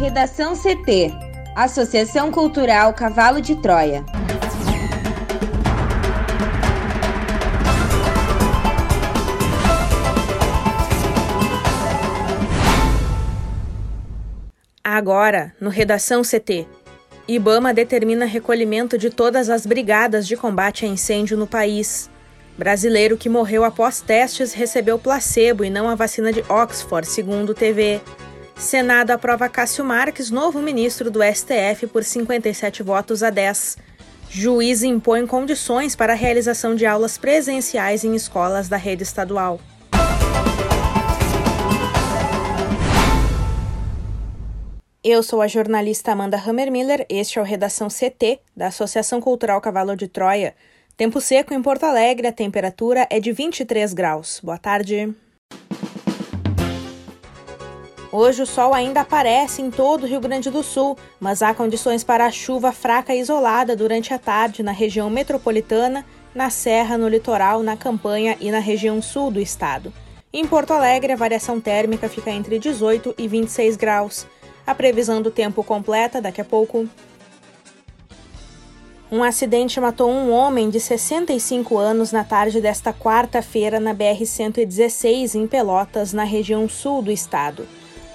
Redação CT Associação Cultural Cavalo de Troia. Agora, no Redação CT. Ibama determina recolhimento de todas as brigadas de combate a incêndio no país. Brasileiro que morreu após testes recebeu placebo e não a vacina de Oxford, segundo TV. Senado aprova Cássio Marques, novo ministro do STF, por 57 votos a 10. Juiz impõe condições para a realização de aulas presenciais em escolas da rede estadual. Eu sou a jornalista Amanda Hammermiller, este é o Redação CT, da Associação Cultural Cavalo de Troia. Tempo seco em Porto Alegre, a temperatura é de 23 graus. Boa tarde. Hoje o sol ainda aparece em todo o Rio Grande do Sul, mas há condições para chuva fraca e isolada durante a tarde na região metropolitana, na Serra, no litoral, na Campanha e na região sul do estado. Em Porto Alegre, a variação térmica fica entre 18 e 26 graus. A previsão do tempo completa daqui a pouco. Um acidente matou um homem de 65 anos na tarde desta quarta-feira na BR-116, em Pelotas, na região sul do estado.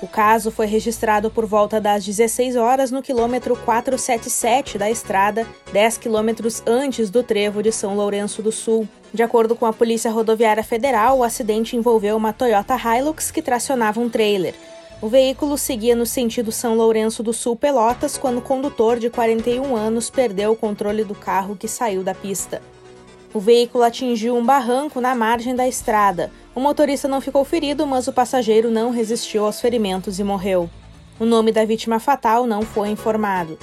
O caso foi registrado por volta das 16 horas no quilômetro 477 da estrada, 10 quilômetros antes do trevo de São Lourenço do Sul. De acordo com a Polícia Rodoviária Federal, o acidente envolveu uma Toyota Hilux que tracionava um trailer. O veículo seguia no sentido São Lourenço do Sul Pelotas quando o condutor de 41 anos perdeu o controle do carro que saiu da pista. O veículo atingiu um barranco na margem da estrada. O motorista não ficou ferido, mas o passageiro não resistiu aos ferimentos e morreu. O nome da vítima fatal não foi informado.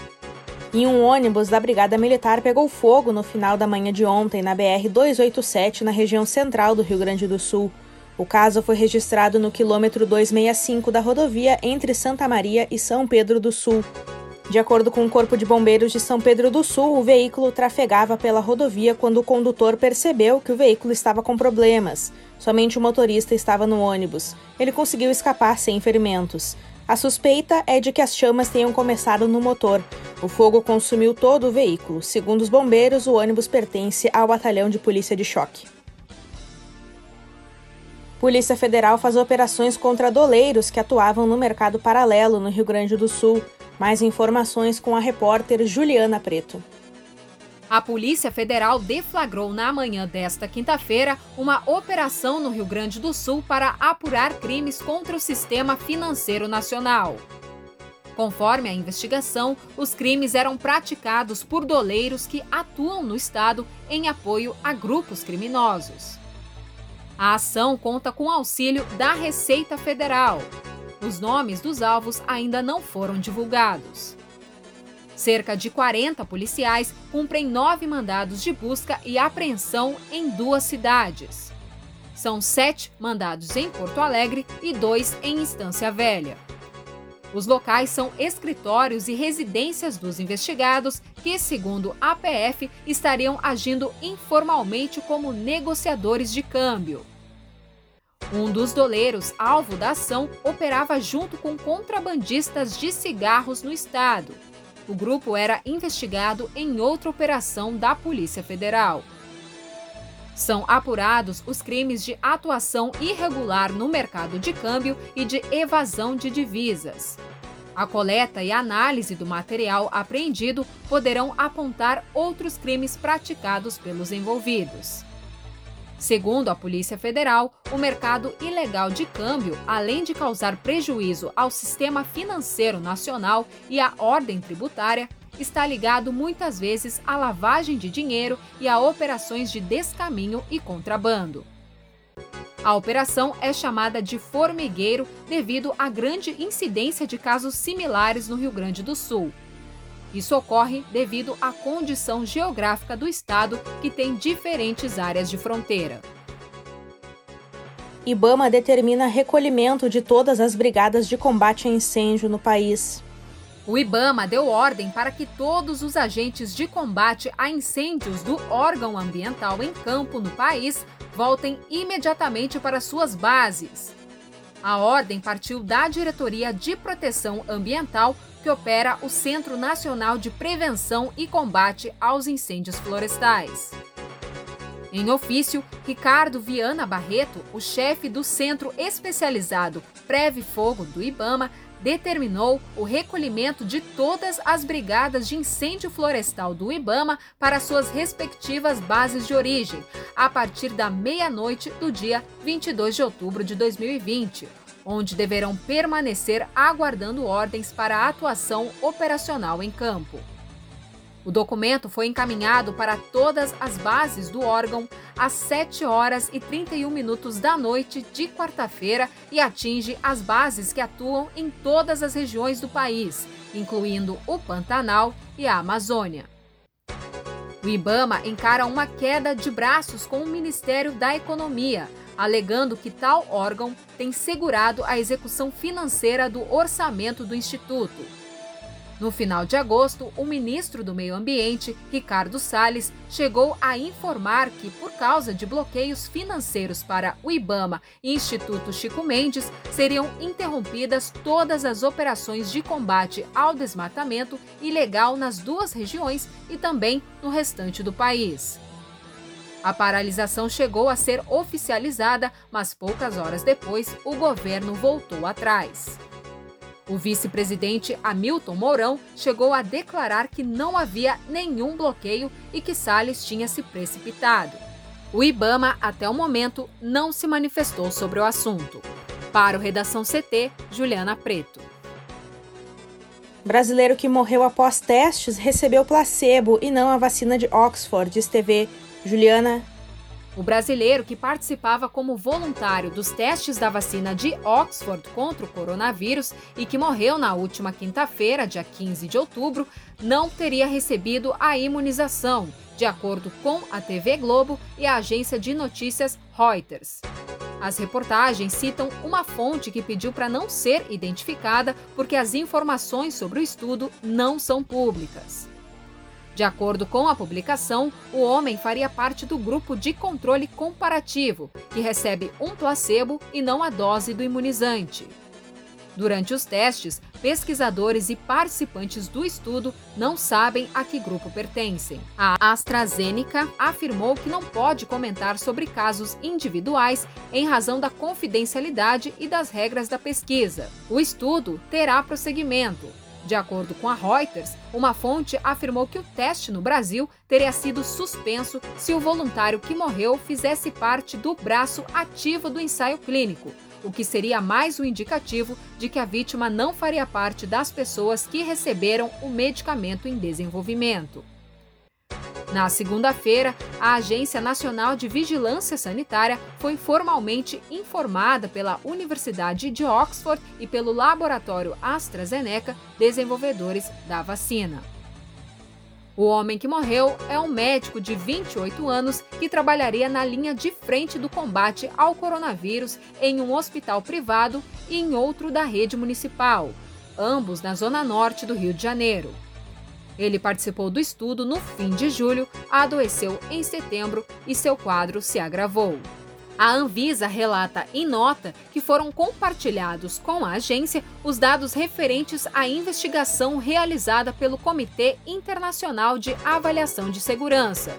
E um ônibus da Brigada Militar pegou fogo no final da manhã de ontem na BR-287, na região central do Rio Grande do Sul. O caso foi registrado no quilômetro 265 da rodovia entre Santa Maria e São Pedro do Sul. De acordo com o Corpo de Bombeiros de São Pedro do Sul, o veículo trafegava pela rodovia quando o condutor percebeu que o veículo estava com problemas. Somente o motorista estava no ônibus. Ele conseguiu escapar sem ferimentos. A suspeita é de que as chamas tenham começado no motor. O fogo consumiu todo o veículo. Segundo os bombeiros, o ônibus pertence ao batalhão de polícia de choque. Polícia Federal faz operações contra doleiros que atuavam no mercado paralelo no Rio Grande do Sul. Mais informações com a repórter Juliana Preto. A Polícia Federal deflagrou na manhã desta quinta-feira uma operação no Rio Grande do Sul para apurar crimes contra o sistema financeiro nacional. Conforme a investigação, os crimes eram praticados por doleiros que atuam no estado em apoio a grupos criminosos. A ação conta com auxílio da Receita Federal, os nomes dos alvos ainda não foram divulgados. Cerca de 40 policiais cumprem nove mandados de busca e apreensão em duas cidades. São sete mandados em Porto Alegre e dois em Instância Velha. Os locais são escritórios e residências dos investigados que, segundo a PF, estariam agindo informalmente como negociadores de câmbio. Um dos doleiros alvo da ação operava junto com contrabandistas de cigarros no estado. O grupo era investigado em outra operação da Polícia Federal. São apurados os crimes de atuação irregular no mercado de câmbio e de evasão de divisas. A coleta e análise do material apreendido poderão apontar outros crimes praticados pelos envolvidos. Segundo a Polícia Federal, o mercado ilegal de câmbio, além de causar prejuízo ao sistema financeiro nacional e à ordem tributária, está ligado muitas vezes à lavagem de dinheiro e a operações de descaminho e contrabando. A operação é chamada de formigueiro devido à grande incidência de casos similares no Rio Grande do Sul. Isso ocorre devido à condição geográfica do estado, que tem diferentes áreas de fronteira. Ibama determina recolhimento de todas as brigadas de combate a incêndio no país. O Ibama deu ordem para que todos os agentes de combate a incêndios do órgão ambiental em campo no país voltem imediatamente para suas bases. A ordem partiu da Diretoria de Proteção Ambiental, que opera o Centro Nacional de Prevenção e Combate aos Incêndios Florestais. Em ofício, Ricardo Viana Barreto, o chefe do Centro Especializado Preve Fogo do IBAMA, determinou o recolhimento de todas as brigadas de incêndio florestal do IBAMA para suas respectivas bases de origem, a partir da meia-noite do dia 22 de outubro de 2020, onde deverão permanecer aguardando ordens para a atuação operacional em campo. O documento foi encaminhado para todas as bases do órgão às 7 horas e 31 minutos da noite de quarta-feira e atinge as bases que atuam em todas as regiões do país, incluindo o Pantanal e a Amazônia. O Ibama encara uma queda de braços com o Ministério da Economia, alegando que tal órgão tem segurado a execução financeira do orçamento do Instituto no final de agosto, o ministro do Meio Ambiente, Ricardo Salles, chegou a informar que, por causa de bloqueios financeiros para o IBAMA e Instituto Chico Mendes, seriam interrompidas todas as operações de combate ao desmatamento ilegal nas duas regiões e também no restante do país. A paralisação chegou a ser oficializada, mas poucas horas depois o governo voltou atrás. O vice-presidente Hamilton Mourão chegou a declarar que não havia nenhum bloqueio e que Salles tinha se precipitado. O Ibama, até o momento, não se manifestou sobre o assunto. Para o Redação CT, Juliana Preto. Brasileiro que morreu após testes recebeu placebo e não a vacina de Oxford, TV. Juliana o brasileiro que participava como voluntário dos testes da vacina de Oxford contra o coronavírus e que morreu na última quinta-feira, dia 15 de outubro, não teria recebido a imunização, de acordo com a TV Globo e a agência de notícias Reuters. As reportagens citam uma fonte que pediu para não ser identificada porque as informações sobre o estudo não são públicas. De acordo com a publicação, o homem faria parte do grupo de controle comparativo, que recebe um placebo e não a dose do imunizante. Durante os testes, pesquisadores e participantes do estudo não sabem a que grupo pertencem. A AstraZeneca afirmou que não pode comentar sobre casos individuais em razão da confidencialidade e das regras da pesquisa. O estudo terá prosseguimento, de acordo com a Reuters, uma fonte afirmou que o teste no Brasil teria sido suspenso se o voluntário que morreu fizesse parte do braço ativo do ensaio clínico, o que seria mais um indicativo de que a vítima não faria parte das pessoas que receberam o medicamento em desenvolvimento. Na segunda-feira, a Agência Nacional de Vigilância Sanitária foi formalmente informada pela Universidade de Oxford e pelo laboratório AstraZeneca, desenvolvedores da vacina. O homem que morreu é um médico de 28 anos que trabalharia na linha de frente do combate ao coronavírus em um hospital privado e em outro da rede municipal, ambos na zona norte do Rio de Janeiro. Ele participou do estudo no fim de julho, adoeceu em setembro e seu quadro se agravou. A Anvisa relata em nota que foram compartilhados com a agência os dados referentes à investigação realizada pelo Comitê Internacional de Avaliação de Segurança.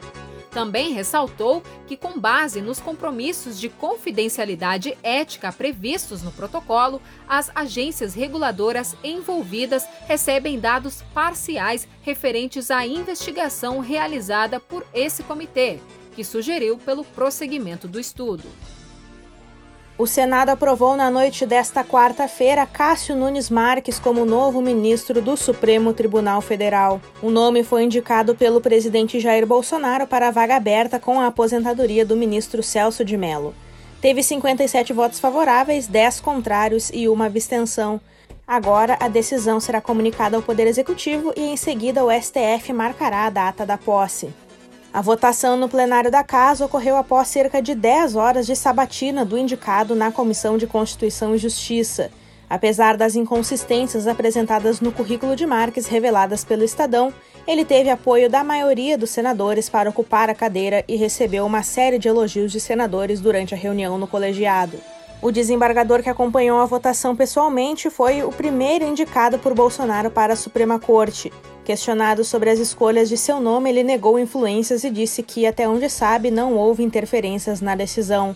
Também ressaltou que, com base nos compromissos de confidencialidade ética previstos no protocolo, as agências reguladoras envolvidas recebem dados parciais referentes à investigação realizada por esse comitê, que sugeriu pelo prosseguimento do estudo. O Senado aprovou na noite desta quarta-feira Cássio Nunes Marques como novo ministro do Supremo Tribunal Federal. O nome foi indicado pelo presidente Jair Bolsonaro para a vaga aberta com a aposentadoria do ministro Celso de Mello. Teve 57 votos favoráveis, 10 contrários e uma abstenção. Agora, a decisão será comunicada ao Poder Executivo e, em seguida, o STF marcará a data da posse. A votação no plenário da Casa ocorreu após cerca de 10 horas de sabatina do indicado na Comissão de Constituição e Justiça. Apesar das inconsistências apresentadas no currículo de Marques reveladas pelo Estadão, ele teve apoio da maioria dos senadores para ocupar a cadeira e recebeu uma série de elogios de senadores durante a reunião no colegiado. O desembargador que acompanhou a votação pessoalmente foi o primeiro indicado por Bolsonaro para a Suprema Corte. Questionado sobre as escolhas de seu nome, ele negou influências e disse que, até onde sabe, não houve interferências na decisão.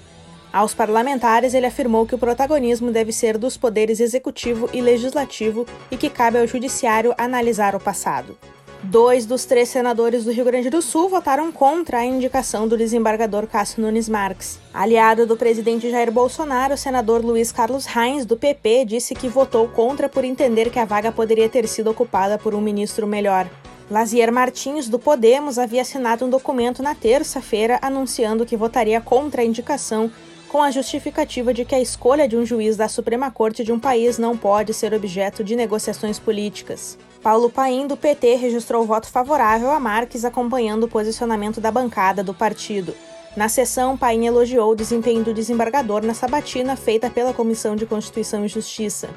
Aos parlamentares, ele afirmou que o protagonismo deve ser dos poderes executivo e legislativo e que cabe ao judiciário analisar o passado. Dois dos três senadores do Rio Grande do Sul votaram contra a indicação do desembargador Cássio Nunes Marques. Aliado do presidente Jair Bolsonaro, o senador Luiz Carlos Reins, do PP, disse que votou contra por entender que a vaga poderia ter sido ocupada por um ministro melhor. Lazier Martins, do Podemos, havia assinado um documento na terça-feira anunciando que votaria contra a indicação com a justificativa de que a escolha de um juiz da Suprema Corte de um país não pode ser objeto de negociações políticas. Paulo Paim, do PT, registrou voto favorável a Marques, acompanhando o posicionamento da bancada do partido. Na sessão, Paim elogiou o desempenho do desembargador na sabatina feita pela Comissão de Constituição e Justiça.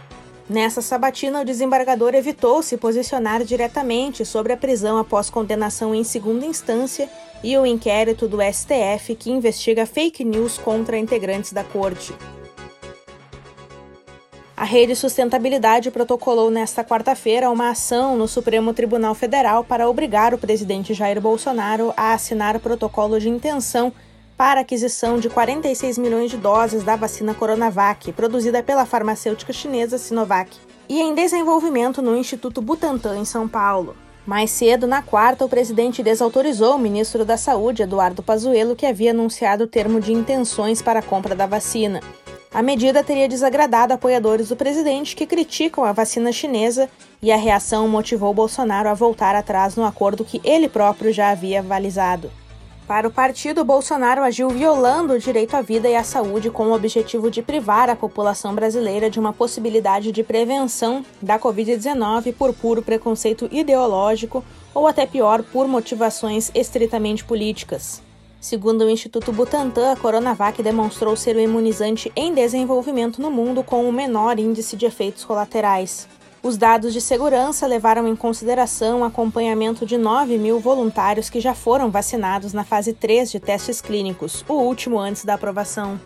Nessa sabatina, o desembargador evitou se posicionar diretamente sobre a prisão após condenação em segunda instância e o inquérito do STF que investiga fake news contra integrantes da corte. A Rede Sustentabilidade protocolou nesta quarta-feira uma ação no Supremo Tribunal Federal para obrigar o presidente Jair Bolsonaro a assinar protocolo de intenção para aquisição de 46 milhões de doses da vacina Coronavac, produzida pela farmacêutica chinesa Sinovac, e em desenvolvimento no Instituto Butantan, em São Paulo. Mais cedo, na quarta, o presidente desautorizou o ministro da Saúde, Eduardo Pazuello, que havia anunciado o termo de intenções para a compra da vacina. A medida teria desagradado apoiadores do presidente que criticam a vacina chinesa e a reação motivou Bolsonaro a voltar atrás no acordo que ele próprio já havia avalizado. Para o partido, Bolsonaro agiu violando o direito à vida e à saúde com o objetivo de privar a população brasileira de uma possibilidade de prevenção da Covid-19 por puro preconceito ideológico ou até pior, por motivações estritamente políticas. Segundo o Instituto Butantan, a Coronavac demonstrou ser o imunizante em desenvolvimento no mundo com o menor índice de efeitos colaterais. Os dados de segurança levaram em consideração o acompanhamento de 9 mil voluntários que já foram vacinados na fase 3 de testes clínicos, o último antes da aprovação.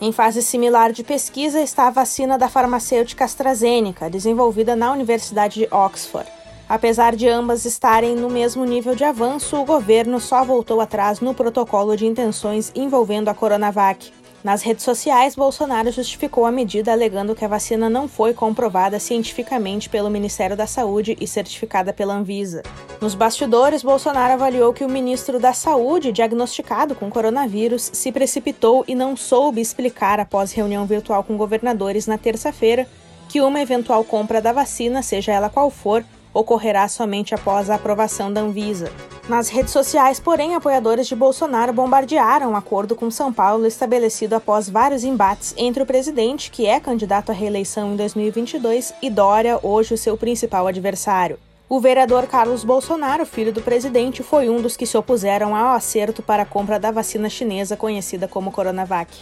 Em fase similar de pesquisa está a vacina da farmacêutica AstraZeneca, desenvolvida na Universidade de Oxford. Apesar de ambas estarem no mesmo nível de avanço, o governo só voltou atrás no protocolo de intenções envolvendo a Coronavac. Nas redes sociais, Bolsonaro justificou a medida alegando que a vacina não foi comprovada cientificamente pelo Ministério da Saúde e certificada pela Anvisa. Nos bastidores, Bolsonaro avaliou que o ministro da Saúde, diagnosticado com coronavírus, se precipitou e não soube explicar após reunião virtual com governadores na terça-feira que uma eventual compra da vacina, seja ela qual for, ocorrerá somente após a aprovação da Anvisa. Nas redes sociais, porém, apoiadores de Bolsonaro bombardearam o um acordo com São Paulo estabelecido após vários embates entre o presidente, que é candidato à reeleição em 2022, e Dória, hoje o seu principal adversário. O vereador Carlos Bolsonaro, filho do presidente, foi um dos que se opuseram ao acerto para a compra da vacina chinesa conhecida como Coronavac.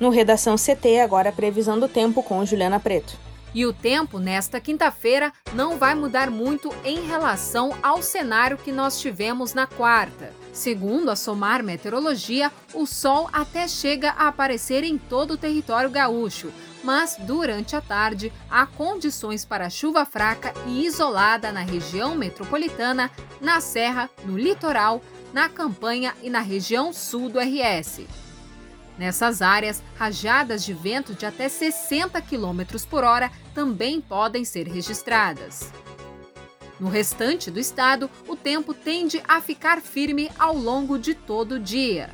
No Redação CT, agora a previsão do tempo com Juliana Preto. E o tempo nesta quinta-feira não vai mudar muito em relação ao cenário que nós tivemos na quarta. Segundo a Somar Meteorologia, o sol até chega a aparecer em todo o território gaúcho, mas durante a tarde há condições para chuva fraca e isolada na região metropolitana, na Serra, no litoral, na campanha e na região sul do RS. Nessas áreas, rajadas de vento de até 60 km por hora também podem ser registradas. No restante do estado, o tempo tende a ficar firme ao longo de todo o dia.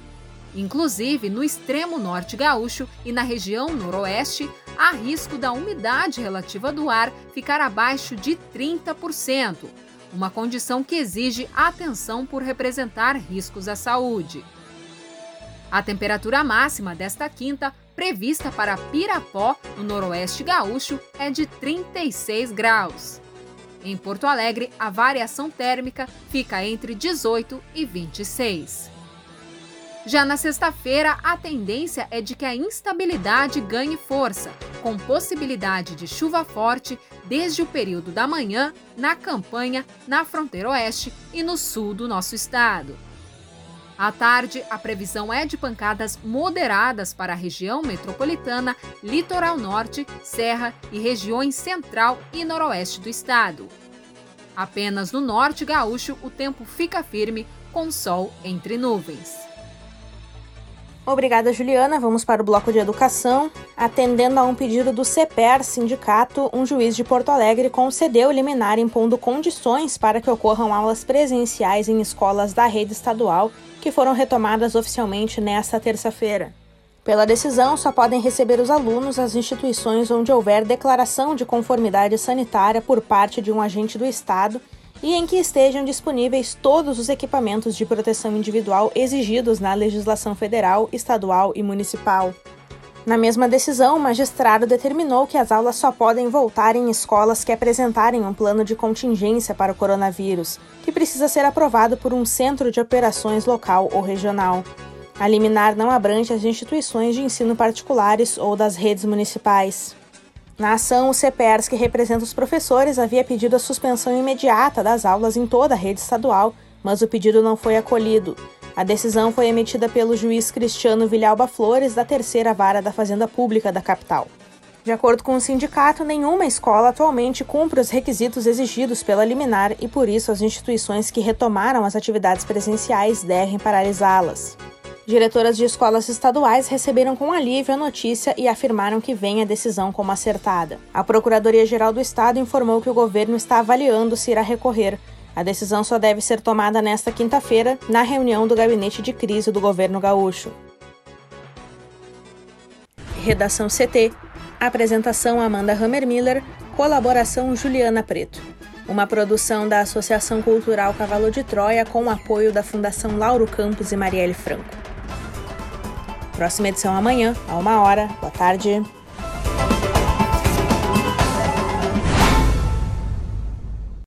Inclusive, no extremo norte gaúcho e na região noroeste, há risco da umidade relativa do ar ficar abaixo de 30%, uma condição que exige atenção por representar riscos à saúde. A temperatura máxima desta quinta, prevista para Pirapó, no noroeste gaúcho, é de 36 graus. Em Porto Alegre, a variação térmica fica entre 18 e 26. Já na sexta-feira, a tendência é de que a instabilidade ganhe força, com possibilidade de chuva forte desde o período da manhã na campanha, na fronteira oeste e no sul do nosso estado. À tarde, a previsão é de pancadas moderadas para a região metropolitana, litoral norte, serra e regiões central e noroeste do estado. Apenas no norte gaúcho o tempo fica firme, com sol entre nuvens. Obrigada, Juliana. Vamos para o bloco de educação. Atendendo a um pedido do CEPER, sindicato, um juiz de Porto Alegre concedeu liminar impondo condições para que ocorram aulas presenciais em escolas da rede estadual, que foram retomadas oficialmente nesta terça-feira. Pela decisão, só podem receber os alunos as instituições onde houver declaração de conformidade sanitária por parte de um agente do Estado e em que estejam disponíveis todos os equipamentos de proteção individual exigidos na legislação federal, estadual e municipal. Na mesma decisão, o magistrado determinou que as aulas só podem voltar em escolas que apresentarem um plano de contingência para o coronavírus, que precisa ser aprovado por um centro de operações local ou regional. A liminar não abrange as instituições de ensino particulares ou das redes municipais. Na ação, o CPERS, que representa os professores, havia pedido a suspensão imediata das aulas em toda a rede estadual, mas o pedido não foi acolhido. A decisão foi emitida pelo juiz Cristiano Vilhalba Flores, da terceira vara da Fazenda Pública da capital. De acordo com o sindicato, nenhuma escola atualmente cumpre os requisitos exigidos pela liminar e, por isso, as instituições que retomaram as atividades presenciais devem paralisá-las. Diretoras de escolas estaduais receberam com alívio a notícia e afirmaram que vem a decisão como acertada. A Procuradoria-Geral do Estado informou que o governo está avaliando se irá recorrer. A decisão só deve ser tomada nesta quinta-feira, na reunião do gabinete de crise do governo gaúcho. Redação CT. Apresentação Amanda Hammermiller. Colaboração Juliana Preto. Uma produção da Associação Cultural Cavalo de Troia com o apoio da Fundação Lauro Campos e Marielle Franco. Próxima edição amanhã, a uma hora. Boa tarde.